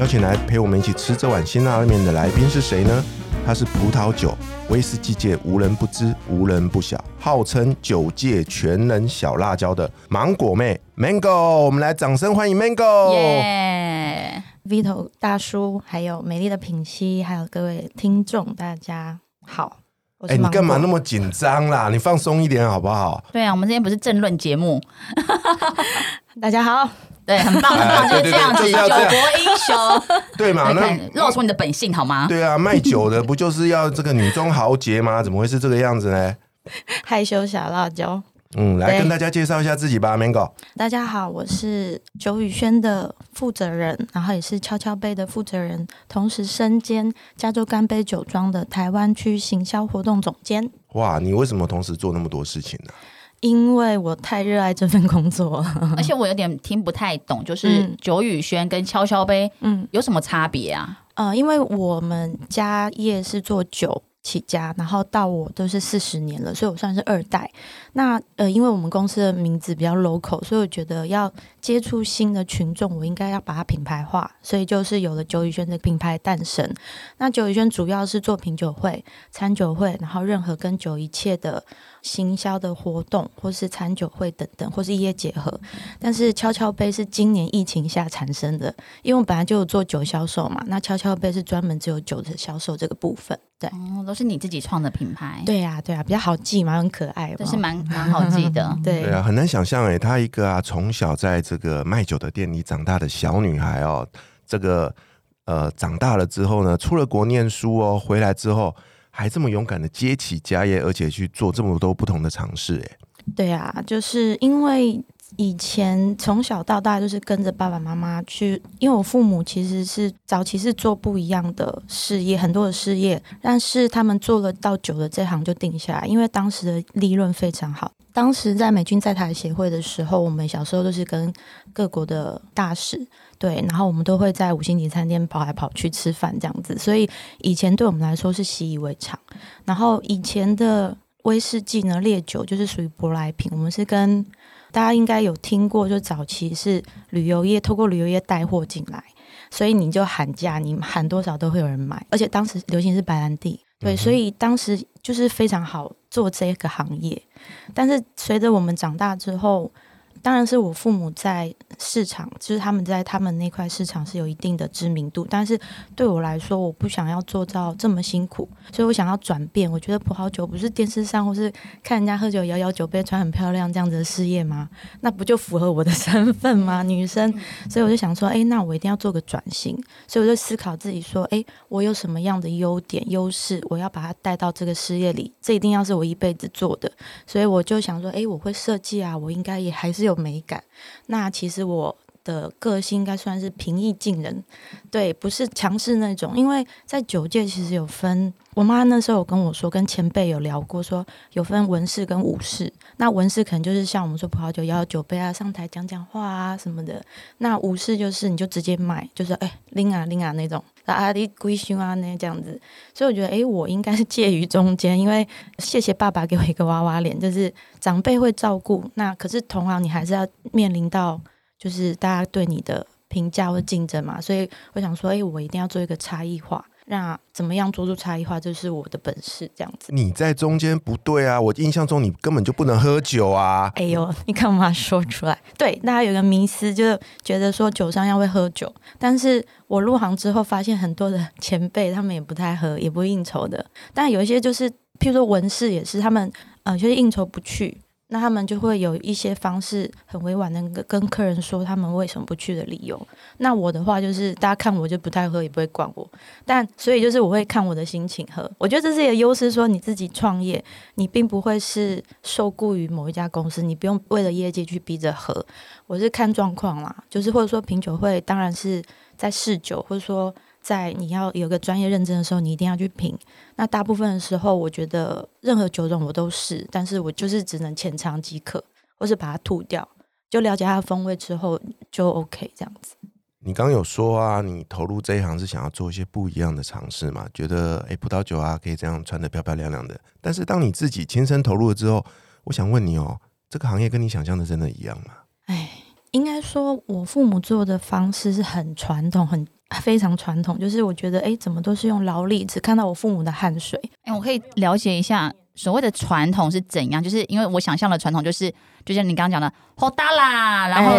邀请来陪我们一起吃这碗辛辣面的来宾是谁呢？他是葡萄酒、威士忌界无人不知、无人不晓，号称酒界全能小辣椒的芒果妹 Mango。我们来掌声欢迎 Mango。耶！Vito 大叔，还有美丽的品溪，还有各位听众，大家好。我哎、你干嘛那么紧张啦？你放松一点好不好？对啊，我们今天不是政论节目，大家好，对，很棒，很棒，就是这样子，对就是九要这样国英雄，对嘛？那露出你的本性好吗？对啊，卖酒的不就是要这个女中豪杰吗？怎么会是这个样子呢？害羞小辣椒。嗯，来跟大家介绍一下自己吧，Mango。大家好，我是九宇轩的负责人，然后也是悄悄杯的负责人，同时身兼加州干杯酒庄的台湾区行销活动总监。哇，你为什么同时做那么多事情呢、因为我太热爱这份工作了，而且我有点听不太懂，就是嗯九宇轩跟悄悄杯嗯，有什么差别啊？呃，因为我们家业是做酒起家，然后到我都是四十年了，所以我算是二代。那呃，因为我们公司的名字比较 local，所以我觉得要接触新的群众，我应该要把它品牌化，所以就是有了九宇轩的品牌诞生。那九宇轩主要是做品酒会、餐酒会，然后任何跟酒一切的行销的活动，或是餐酒会等等，或是业结合。但是悄悄杯是今年疫情下产生的，因为我本来就有做酒销售嘛，那悄悄杯是专门只有酒的销售这个部分。对，哦，都是你自己创的品牌，，对呀、对呀、比较好记嘛，很可爱。这是蛮蛮好记的。对对啊，很难想象哎，她一个啊从小在这个卖酒的店里长大的小女孩哦，这个呃长大了之后呢，出了国念书哦，回来之后还这么勇敢的接起家业，而且去做这么多不同的尝试哎。对啊，就是因为以前从小到大就是跟着爸爸妈妈去，因为我父母其实是早期是做不一样的事业，很多的事业，但是他们做了到久的这行就定下来，因为当时的利润非常好。当时在美军在台协会的时候，我们小时候都是跟各国的大使对，然后我们都会在五星级餐厅跑来跑去吃饭这样子，所以以前对我们来说是习以为常。然后以前的威士忌呢，烈酒就是属于舶来品，我们是跟大家应该有听过，就早期是旅游业透过旅游业带货进来，所以你就喊价，你喊多少都会有人买，而且当时流行是白兰地，对，嗯所以当时就是非常好做这个行业。但是随着我们长大之后，当然是我父母在市场，就是他们在他们那块市场是有一定的知名度，但是对我来说，我不想要做到这么辛苦，所以我想要转变。我觉得葡萄酒不是电视上或是看人家喝酒摇摇酒杯、穿很漂亮这样子的事业吗？那不就符合我的 身份吗？女生，所以我就想说，哎，那我一定要做个转型。所以我就思考自己说，哎，我有什么样的优点、优势，我要把它带到这个事业里，这一定要是我一辈子做的。所以我就想说，诶，我会设计啊，我应该也还是有美感。那其实我的个性应该算是平易近人，对，不是强势那种。因为在酒界其实有分，我妈那时候有跟我说，跟前辈有聊过说有分文士跟武士。那文士可能就是像我们说葡萄酒要酒杯啊，上台讲讲话啊什么的。那武士就是你就直接卖，就是哎拎啊拎啊那种。啊，你龟胸啊，那这样子，所以我觉得，诶，我应该是介于中间，因为谢谢爸爸给我一个娃娃脸，就是长辈会照顾，那可是同行你还是要面临到，就是大家对你的评价或竞争嘛，所以我想说，诶，我一定要做一个差异化，那怎么样做出差异化，就是我的本事，这样子。你在中间不对啊！我印象中你根本就不能喝酒啊！哎呦，你干嘛说出来？对，大家有个迷思，就是觉得说酒商要会喝酒，但是我入行之后发现很多的前辈他们也不太喝，也不应酬的。但有一些就是，譬如说文士也是，他们呃就是应酬不去，那他们就会有一些方式很委婉的跟客人说他们为什么不去的理由。那我的话就是，大家看我就不太喝，也不会管我。但所以就是我会看我的心情喝。我觉得这是一个优势，说你自己创业，你并不会是受雇于某一家公司，你不用为了业绩去逼着喝。我是看状况啦，就是或者说品酒会，当然是在试酒，或者说在你要有个专业认证的时候，你一定要去品。那大部分的时候，我觉得任何酒种我都试，但是我就是只能浅尝即可，或是把它吐掉，就了解它的风味之后就 OK 这样子。你刚刚有说啊，你投入这一行是想要做一些不一样的尝试嘛？觉得诶葡萄酒啊可以这样穿的漂漂亮亮的。但是当你自己亲身投入了之后，我想问你哦，这个行业跟你想象的真的一样吗？哎，应该说我父母做的方式是很传统，很非常传统。就是我觉得，哎，怎么都是用劳力，只看到我父母的汗水。哎，我可以了解一下所谓的传统是怎样？就是因为我想象的传统就是，就像你刚刚讲的，好大啦，然后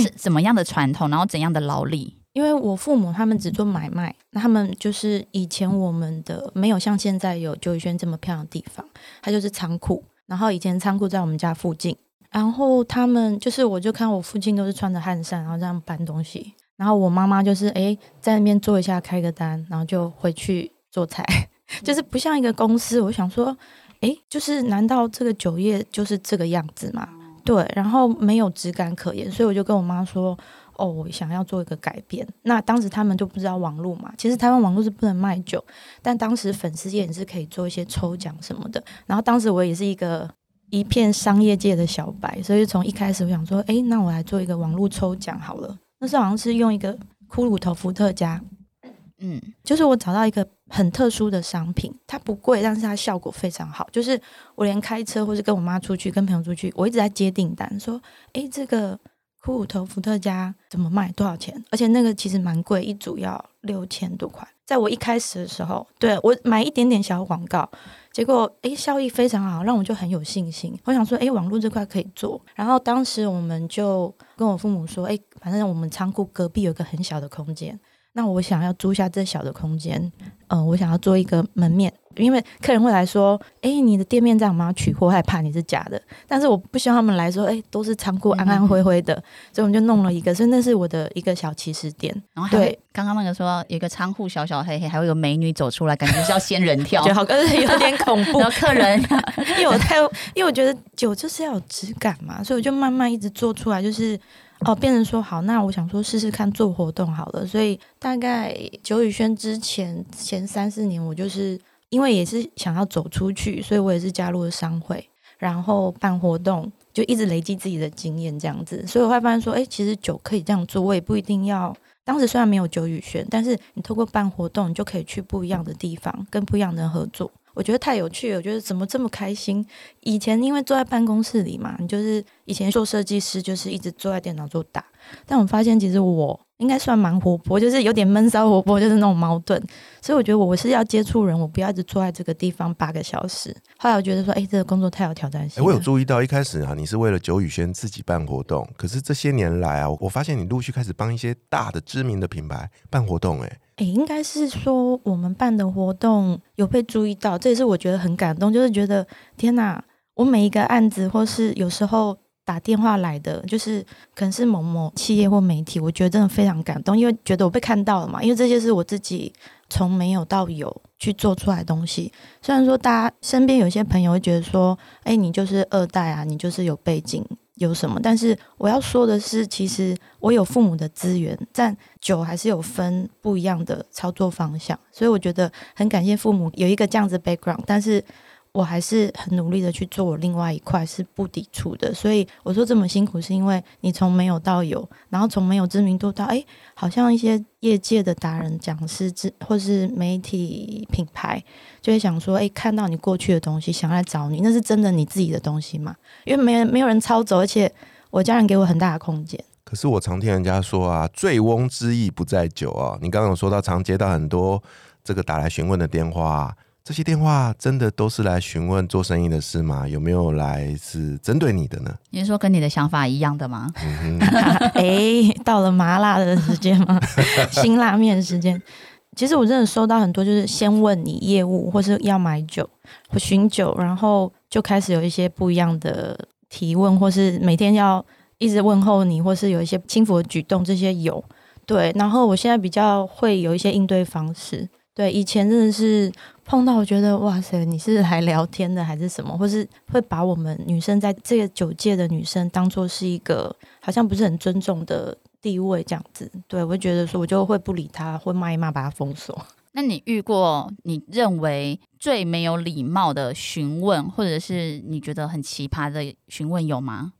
是怎么样的传统，然后怎样的劳力？因为我父母他们只做买卖，那他们就是以前我们的没有像现在有九宇轩这么漂亮的地方，它就是仓库。然后以前仓库在我们家附近，然后他们就是我就看我父亲都是穿着汗衫，然后这样搬东西。然后我妈妈就是哎在那边做一下开个单，然后就回去做菜，就是不像一个公司。我想说，哎，就是难道这个酒业就是这个样子吗？对，然后没有质感可言，所以我就跟我妈说。哦，我想要做一个改变。那当时他们就不知道网络嘛，其实台湾网络是不能卖酒，但当时粉丝页是可以做一些抽奖什么的。然后当时我也是一个一片商业界的小白，所以从一开始我想说，哎，那我来做一个网络抽奖好了。那时候好像是用一个骷髅头伏特加，嗯，就是我找到一个很特殊的商品，它不贵，但是它效果非常好。就是我连开车或是跟我妈出去、跟朋友出去，我一直在接订单，说，哎，这个。骷髅头伏特加怎么卖？多少钱？而且那个其实蛮贵，一组要六千多块。在我一开始的时候，对我买一点点小广告，结果诶效益非常好，让我就很有信心。我想说，诶网络这块可以做。然后当时我们就跟我父母说，诶反正我们仓库隔壁有个很小的空间。那我想要租下这小的空间，嗯，我想要做一个门面，因为客人会来说，哎，你的店面这样吗？取货害怕你是假的，但是我不希望他们来说，哎，都是仓库安安灰灰的，所以我们就弄了一个，所以那是我的一个小起始点。然后对，刚刚那个说有一个仓库小小黑黑，还会有美女走出来，感觉是要仙人跳，好，但是有点恐怖。然后客人，因为我太，因为我觉得酒就是要有质感嘛，所以我就慢慢一直做出来，就是。哦，变成说好，那我想说试试看做活动好了，所以大概九宇轩之前前三四年，我就是因为也是想要走出去，所以我也是加入了商会，然后办活动，就一直累积自己的经验这样子，所以我会发现说，哎，其实酒可以这样做，我也不一定要。当时虽然没有九宇轩，但是你透过办活动，你就可以去不一样的地方，跟不一样的人合作。我觉得太有趣了，我觉得怎么这么开心？以前因为坐在办公室里嘛，你就是以前做设计师，就是一直坐在电脑桌打。但我发现其实我应该算蛮活泼，就是有点闷骚活泼，就是那种矛盾。所以我觉得我是要接触人，我不要一直坐在这个地方八个小时。后来我觉得说，哎，这个工作太有挑战性。我有注意到一开始啊，你是为了九宇轩自己办活动，可是这些年来啊，我发现你陆续开始帮一些大的知名的品牌办活动，哎。哎，应该是说我们办的活动有被注意到，这也是我觉得很感动。就是觉得天哪，我每一个案子或是有时候打电话来的，就是可能是某某企业或媒体，我觉得真的非常感动，因为觉得我被看到了嘛。因为这些是我自己从没有到有去做出来的东西。虽然说大家身边有些朋友会觉得说，哎，你就是二代啊，你就是有背景。有什么？但是我要说的是，其实我有父母的资源，但酒还是有分不一样的操作方向，所以我觉得很感谢父母有一个这样子 background，但是。我还是很努力的去做我另外一块是不抵触的，所以我说这么辛苦是因为你从没有到有，然后从没有知名度到哎，好像一些业界的达人讲师之或是媒体品牌就会想说哎，看到你过去的东西想来找你，那是真的你自己的东西吗？因为没人没有人抄走，而且我家人给我很大的空间。可是我常听人家说啊，醉翁之意不在酒啊。你刚刚有说到常接到很多这个打来询问的电话。这些电话真的都是来询问做生意的事吗？有没有来是针对你的呢？你是说跟你的想法一样的吗？哎，到了麻辣的时间吗？辛辣面时间。其实我真的收到很多，就是先问你业务，或是要买酒或寻酒，然后就开始有一些不一样的提问，或是每天要一直问候你，或是有一些轻浮的举动，这些有。对，然后我现在比较会有一些应对方式。对，以前真的是碰到，我觉得哇塞，你是来聊天的还是什么，或是会把我们女生在这个酒界的女生当做是一个好像不是很尊重的地位这样子。对我会觉得说，我就会不理他，会骂一骂，把他封锁。那你遇过你认为最没有礼貌的询问，或者是你觉得很奇葩的询问有吗？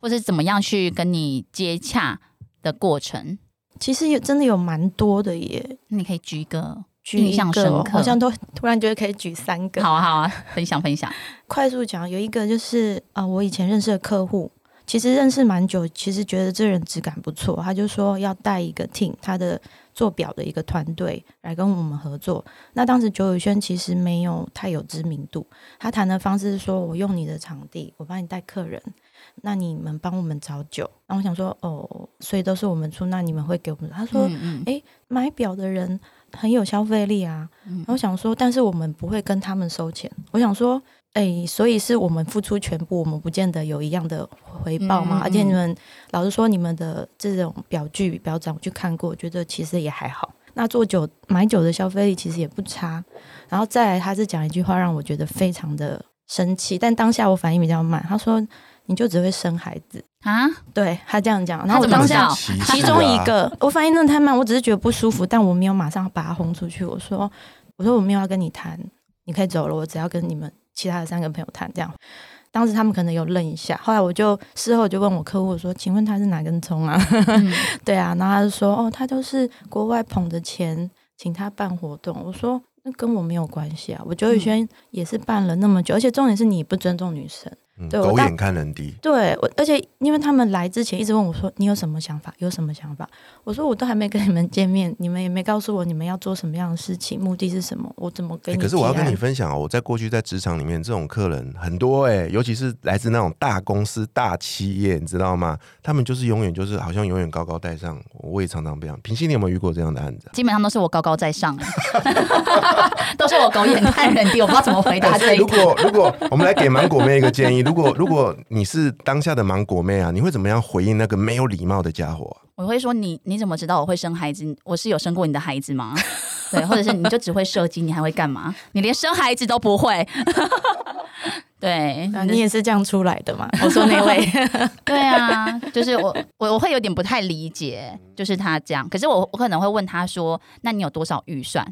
或者怎么样去跟你接洽的过程？其实有真的有蛮多的耶，你可以举一个举印象深刻，好像都突然觉得可以举三个。好啊好啊，分享分享。快速讲，有一个就是啊，我以前认识的客户，其实认识蛮久，其实觉得这人质感不错，他就说要带一个 team，他的做表的一个团队来跟我们合作。那当时九宇轩其实没有太有知名度，他谈的方式是说我用你的场地，我帮你带客人。那你们帮我们找酒，然后我想说，哦，所以都是我们出，那你们会给我们？他说，哎，买表的人很有消费力啊。然后想说，但是我们不会跟他们收钱。我想说，哎，所以是我们付出全部，我们不见得有一样的回报嘛。而且你们老实说，你们的这种表具表展我去看过，觉得其实也还好。那做酒买酒的消费力其实也不差。然后再来，他是讲一句话让我觉得非常的生气，但当下我反应比较慢。他说。你就只会生孩子啊？对他这样讲，然后我当下其中一个，我反应真的太慢，我只是觉得不舒服，但我没有马上把他轰出去。我说，我说我没有要跟你谈，你可以走了，我只要跟你们其他的三个朋友谈。这样，当时他们可能有愣一下，后来我就事后就问我客户说，请问他是哪根葱啊？对啊，然后他就说，哦，他就是国外捧着钱请他办活动。我说。那跟我没有关系啊！我九宇轩也是办了那么久，而且重点是你不尊重女生，对狗眼看人低。对，我而且因为他们来之前一直问我说：“你有什么想法？有什么想法？”我说：“我都还没跟你们见面，你们也没告诉我你们要做什么样的事情，目的是什么？我怎么跟你？”可是我要跟你分享哦，我在过去在职场里面，这种客人很多哎，尤其是来自那种大公司、大企业，你知道吗？他们就是永远就是好像永远高高在上。我也常常这样。平心，你有没有遇过这样的案子？基本上都是我高高在上，都是我。狗眼看人低，我不知道怎么回答这如果 如果我们来给芒果妹一个建议，如果如果你是当下的芒果妹啊，你会怎么样回应那个没有礼貌的家伙？我会说你你怎么知道我会生孩子？我是有生过你的孩子吗？对，或者是你就只会射击，你还会干嘛？你连生孩子都不会。对，你也是这样出来的嘛？我说那位，对啊，就是我我我会有点不太理解，就是他这样。可是我我可能会问他说：“那你有多少预算？”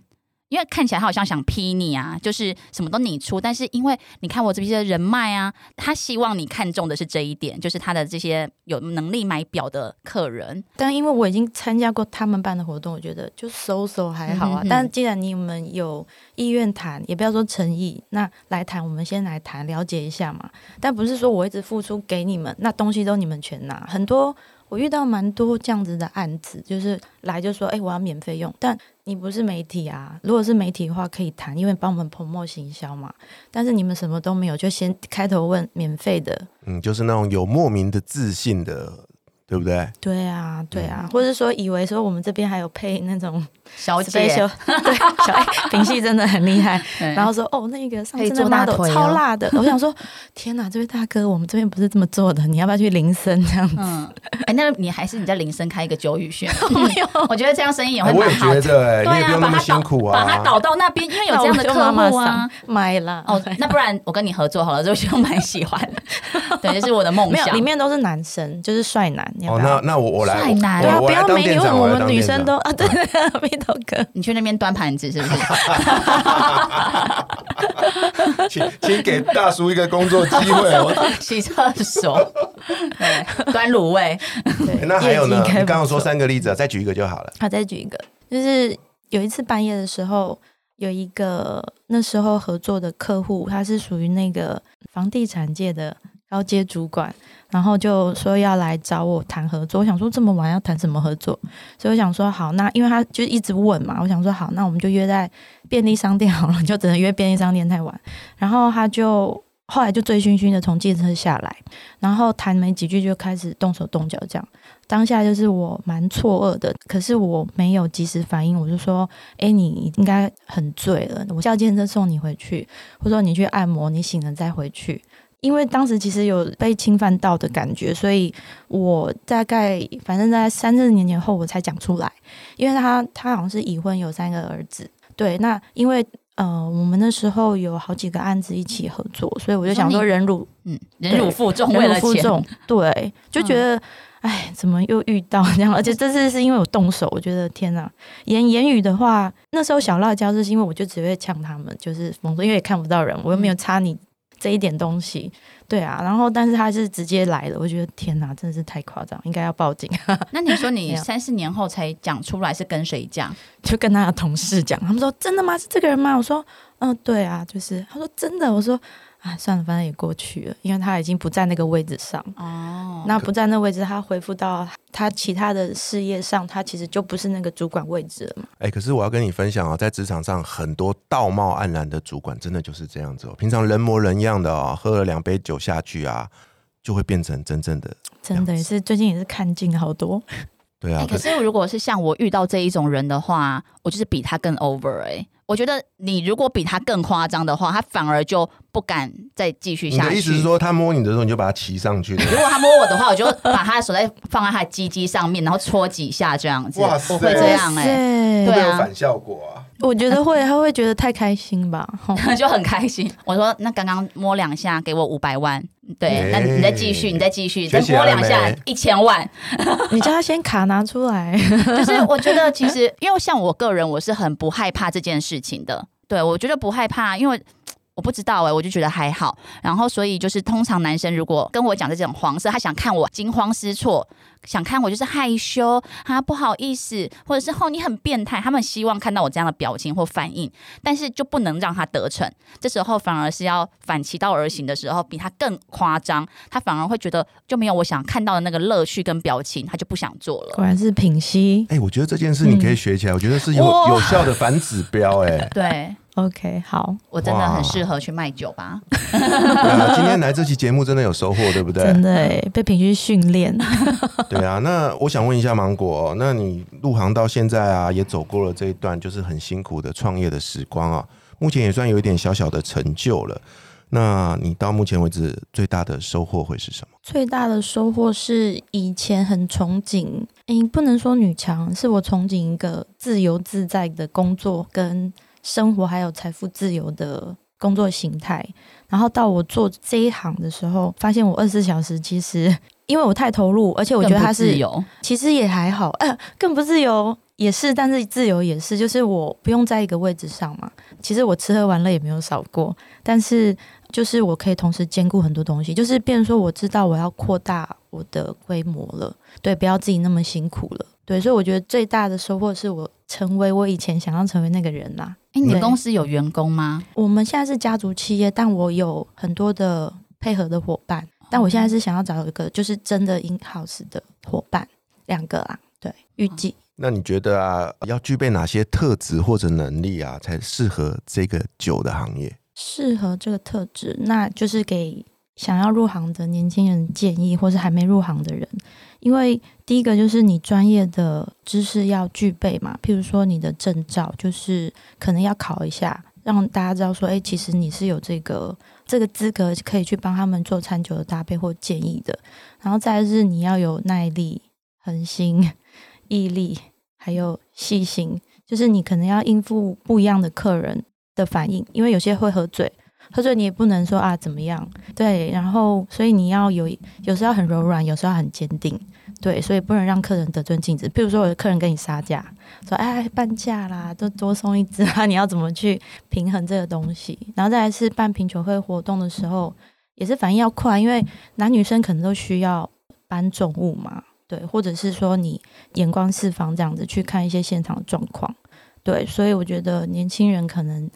因为看起来他好像想批你啊，就是什么都你出，但是因为你看我这些人脉啊，他希望你看中的是这一点，就是他的这些有能力买表的客人。但因为我已经参加过他们办的活动，我觉得就收收还好啊。但既然你们有意愿谈，也不要说诚意，那来谈，我们先来谈，了解一下嘛。但不是说我一直付出给你们，那东西都你们全拿，很多。我遇到蛮多这样子的案子，就是来就说，哎，我要免费用，但你不是媒体啊。如果是媒体的话，可以谈，因为帮我们捧墨行销嘛。但是你们什么都没有，就先开头问免费的，嗯，就是那种有莫名的自信的。对不对？对啊，对啊，或者说以为说我们这边还有配那种小姐，对，小爱品系真的很厉害。然后说哦，那个上次那大腿超辣的，我想说天哪，这位大哥，我们这边不是这么做的，你要不要去铃声这样子？哎，那你还是你在铃声开一个九语轩？没有，我觉得这样生意也会蛮好。我也觉得，你也不用那么辛苦啊，把他导到那边，因为有这样的客户啊，买了。哦，那不然我跟你合作好了，就就蛮喜欢。对，这是我的梦想。里面都是男生，就是帅男。哦，那那我。我来，对啊，不要美女，我们女生都啊，对，鼻头哥，你去那边端盘子是不是？请请给大叔一个工作机会，洗厕所，对，端卤味。那还有呢？你刚刚说三个例子，再举一个就好了。好，再举一个，就是有一次半夜的时候，有一个那时候合作的客户，他是属于那个房地产界的高阶主管。然后就说要来找我谈合作，我想说这么晚要谈什么合作，所以我想说好，那因为他就一直问嘛，我想说好，那我们就约在便利商店好了，就只能约便利商店太晚。然后他就后来就醉醺醺的从计程车下来，然后谈没几句就开始动手动脚，这样当下就是我蛮错愕的，可是我没有及时反应，我就说，哎，你应该很醉了，我叫计程车送你回去，或者说你去按摩，你醒了再回去。因为当时其实有被侵犯到的感觉，所以我大概反正在三四年前后我才讲出来。因为他他好像是已婚，有三个儿子。对，那因为呃我们那时候有好几个案子一起合作，所以我就想说忍辱，嗯，忍辱负重，忍辱负重，对，就觉得哎，怎么又遇到这样？而且这次是因为我动手，我觉得天哪！言言语的话，那时候小辣椒是因为我就只会呛他们，就是因为也看不到人，我又没有插你这一点东西，对啊。然后，但是他是直接来了，我觉得天哪，真的是太夸张，应该要报警。那你说你三四年后才讲出来是跟谁讲？就跟他的同事讲，他们说真的吗？是这个人吗？我说嗯，对啊，就是。他说真的，我说啊，算了，反正也过去了，因为他已经不在那个位置上。哦，那不在那位置，他恢复到他其他的事业上，他其实就不是那个主管位置了嘛。哎、可是我要跟你分享哦，在职场上很多道貌岸然的主管，真的就是这样子哦。平常人模人样的哦，喝了两杯酒下去啊，就会变成真正的真的也是，最近也是看尽好多。哎、对啊。可是如果是像我遇到这一种人的话，我就是比他更 over 哎、我觉得你如果比他更夸张的话，他反而就不敢再继续你下去。的意思是说，他摸你的时候，你就把他骑上去？如果他摸我的话，我就把他的手在放在他的鸡鸡上面，然后戳几下这样子，哇塞我会这样哎、对对啊效果啊？我觉得会，他会觉得太开心吧。就很开心。我说那刚刚摸两下，给我五百万，对，哎那你再继续，你再继续，再摸两下一千万。你叫他先卡拿出来。就是我觉得其实，因为像我个人，我是很不害怕这件事情的。对我觉得不害怕，因为。我不知道哎、我就觉得还好。然后，所以就是通常男生如果跟我讲这种黄色，他想看我惊慌失措，想看我就是害羞啊不好意思，或者是后你很变态，他们希望看到我这样的表情或反应，但是就不能让他得逞。这时候反而是要反其道而行的时候，比他更夸张，他反而会觉得就没有我想看到的那个乐趣跟表情，他就不想做了。果然是品析。哎、我觉得这件事你可以学起来，我觉得是有有效的反指标、哎，对 OK，好，我真的很适合去卖酒吧。对啊，今天来这期节目真的有收获，对不对？真的哎，被品析训练。对啊，那我想问一下芒果、哦，那你入行到现在啊，也走过了这一段就是很辛苦的创业的时光啊，目前也算有一点小小的成就了。那你到目前为止最大的收获会是什么？最大的收获是以前很憧憬，诶，不能说女强，是我憧憬一个自由自在的工作跟生活，还有财富自由的工作形态。然后到我做这一行的时候，发现我二十四小时其实因为我太投入，而且我觉得它是自由，其实也还好，呃，更不自由也是，但是自由也是，就是我不用在一个位置上嘛。其实我吃喝玩乐也没有少过，但是就是我可以同时兼顾很多东西，就是变成说我知道我要扩大我的规模了，对，不要自己那么辛苦了，对，所以我觉得最大的收获是我成为我以前想要成为那个人啦。哎、你的公司有员工吗？我们现在是家族企业，但我有很多的配合的伙伴，但我现在是想要找一个就是真的 in house 的伙伴，两个啊，对，预计。那你觉得啊，要具备哪些特质或者能力啊，才适合这个酒的行业？适合这个特质，那就是给想要入行的年轻人建议，或是还没入行的人。因为第一个就是你专业的知识要具备嘛，譬如说你的证照，就是可能要考一下，让大家知道说，哎，其实你是有这个这个资格可以去帮他们做餐酒的搭配或建议的。然后再是你要有耐力、恒心、毅力，还有细心，就是你可能要应付不一样的客人的反应，因为有些会喝醉，喝醉你也不能说啊怎么样，对，然后所以你要有有时候很柔软，有时候很坚定，对，所以不能让客人得寸进尺。譬如说，有的客人跟你杀价，说哎半价啦，都多送一支啊，你要怎么去平衡这个东西？然后再来是办品酒会活动的时候，也是反应要快，因为男女生可能都需要搬重物嘛，对，或者是说你眼光四方这样子去看一些现场的状况。对，所以我觉得年轻人可能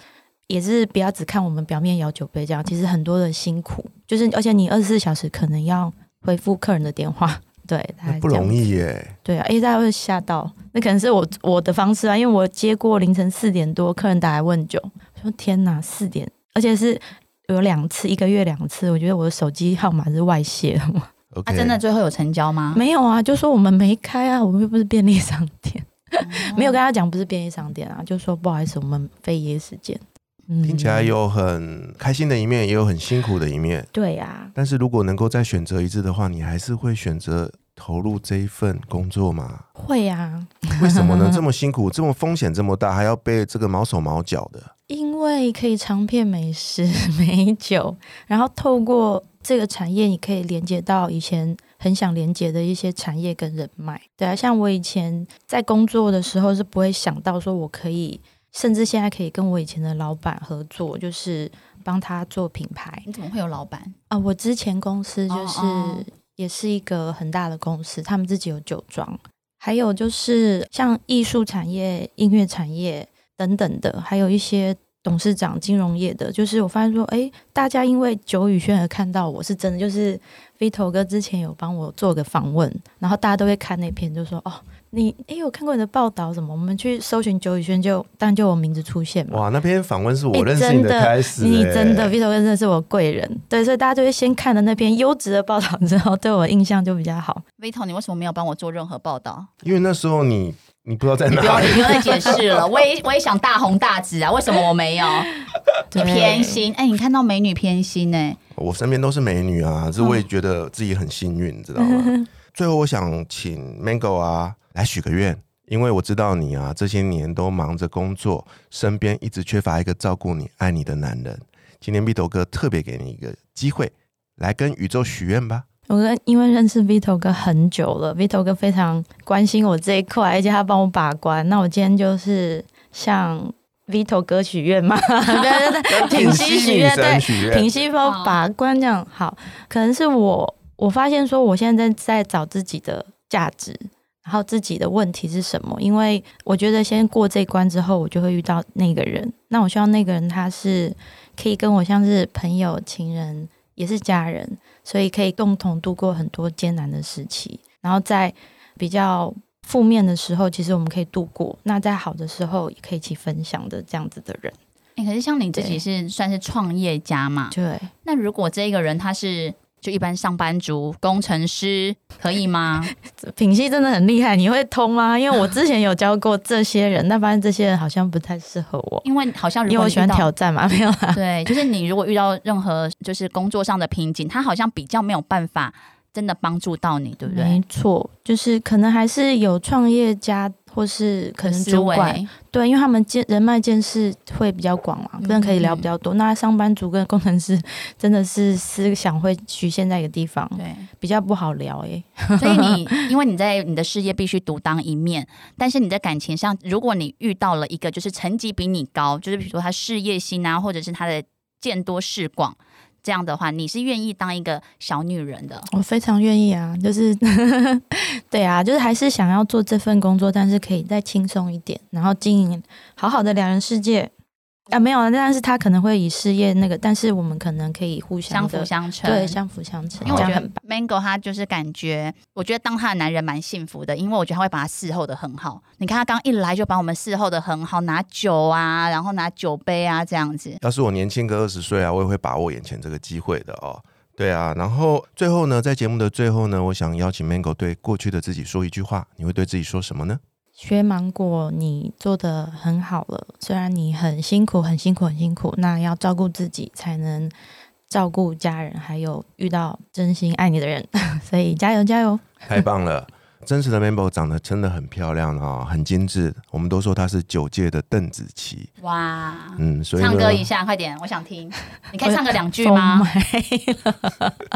也是不要只看我们表面摇酒杯这样，其实很多的辛苦，就是而且你二十四小时可能要回复客人的电话，对，不容易耶。对啊，诶，大家会吓到，那可能是我我的方式啊，因为我接过凌晨四点多客人打来问酒，我说天哪，四点，而且是有两次，一个月两次，我觉得我的手机号码是外泄的嘛，OK，、啊，真的最后有成交吗？没有啊，就说我们没开啊，我们又不是便利商店。哦 没有跟他讲不是便利商店啊，就说不好意思，我们非业时间。嗯听起来有很开心的一面，也有很辛苦的一面。对啊，但是如果能够再选择一次的话，你还是会选择投入这一份工作吗？会啊，为什么呢？这么辛苦，这么风险这么大，还要被这个毛手毛脚的。因为可以尝遍美食美酒，然后透过这个产业，你可以连接到以前很想连接的一些产业跟人脉。对啊，像我以前在工作的时候是不会想到说我可以，甚至现在可以跟我以前的老板合作，就是帮他做品牌你怎么会有老板？啊。我之前公司就是也是一个很大的公司，他们自己有酒庄，还有就是像艺术产业、音乐产业等等的，还有一些董事长、金融业的，就是我发现说，哎，大家因为久雨轩而看到我是真的，就是 Vito 哥之前有帮我做个访问，然后大家都会看那篇，就说哦，你哎，我看过你的报道，什么？我们去搜寻九宇轩就，当然就我名字出现嘛。哇，那篇访问是我哎认识你的你真的 Vito 哥真的是我贵人，对，所以大家就会先看了那篇优质的报道之后，对我印象就比较好。Vito，你为什么没有帮我做任何报道？因为那时候你你不知道在哪里，你不用再解释了。我也 我也想大红大紫啊，为什么我没有？你偏心？哎、你看到美女偏心呢、我身边都是美女啊，这我也觉得自己很幸运，知道吗？最后，我想请 Mango 啊来许个愿，因为我知道你啊这些年都忙着工作，身边一直缺乏一个照顾你、爱你的男人。今天 Vito 哥特别给你一个机会，来跟宇宙许愿吧。我跟因为认识 Vito 哥很久了，Vito 哥非常关心我这一块，而且他帮我把关。那我今天就是向 Vito 哥许愿嘛，品析许女愿，对神，许愿品，析帮把关这样好。可能是我我发现说，我现在在找自己的价值，然后自己的问题是什么？因为我觉得先过这一关之后，我就会遇到那个人。那我希望那个人他是可以跟我像是朋友、情人，也是家人，所以可以共同度过很多艰难的时期。然后在比较负面的时候，其实我们可以度过；那在好的时候，也可以一起分享的这样子的人。哎、可是像你自己是算是创业家嘛？对，那如果这个人他是就一般上班族、工程师，可以吗？品系真的很厉害，你会通吗？因为我之前有教过这些人，但发现这些人好像不太适合我，因为好像如因为我喜欢挑战嘛，没有啦。对，就是你如果遇到任何就是工作上的瓶颈，他好像比较没有办法真的帮助到你，对不对没？错，就是可能还是有创业家或是可能思维主管，对，因为他们见人脉见识会比较广嘛，真的可以聊嗯比较多。那上班族跟工程师真的是思想会局限在一个地方，对，比较不好聊诶、所以你 因为你在你的事业必须独当一面，但是你在感情上，如果你遇到了一个就是成绩比你高，就是比如说他事业心啊，或者是他的见多识广。这样的话，你是愿意当一个小女人的，我非常愿意啊，就是 对啊，就是还是想要做这份工作，但是可以再轻松一点，然后经营好好的两人世界。啊，没有啊，但是他可能会以事业那个，但是我们可能可以互相相辅相成。对相辅相成，因为我觉得。Mango 他就是感觉，我觉得当他的男人蛮幸福的，因为我觉得他会把他伺候的很好。你看他刚一来就把我们伺候的很好，拿酒啊，然后拿酒杯啊这样子。要是我年轻个二十岁啊，我也会把握眼前这个机会的哦。对啊，然后最后呢，在节目的最后呢，我想邀请 Mango 对过去的自己说一句话，你会对自己说什么呢？学芒果，你做的很好了，虽然你很辛苦，很辛苦，很辛苦，那要照顾自己，才能照顾家人，还有遇到真心爱你的人，所以加油加油！太棒了！真实的 Mango 长得真的很漂亮啊、很精致。我们都说她是九届的邓紫棋，哇，嗯，所以唱歌一下，快点，我想听。你可以唱个两句吗？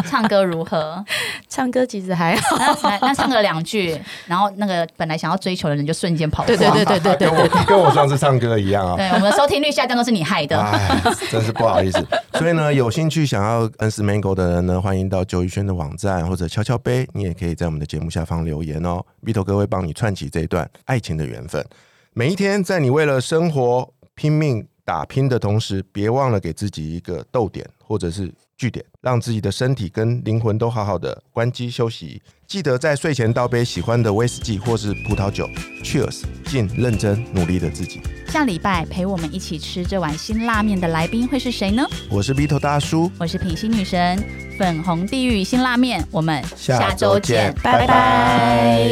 唱歌如何？唱歌其实还好，那那唱个两句，然后那个本来想要追求的人就瞬间跑光。对对对对对跟我跟我上次唱歌一样啊。对，我们的收听率下降都是你害的。哎，真是不好意思。所以呢，有兴趣想要认识 Mango 的人呢，欢迎到九宇轩的网站或者敲敲杯，你也可以在我们的节目下方留言哦。Vito 哥会帮你串起这一段爱情的缘分。每一天，在你为了生活拼命打拼的同时，别忘了给自己一个逗点或者是据点，让自己的身体跟灵魂都好好的关机休息。记得在睡前倒杯喜欢的威士忌或是葡萄酒，Cheers，敬认真努力的自己。下礼拜陪我们一起吃这碗辛辣面的来宾会是谁呢？我是 Vito 大叔。我是品心女神，粉红地狱辛辣面，我们下下周周见拜拜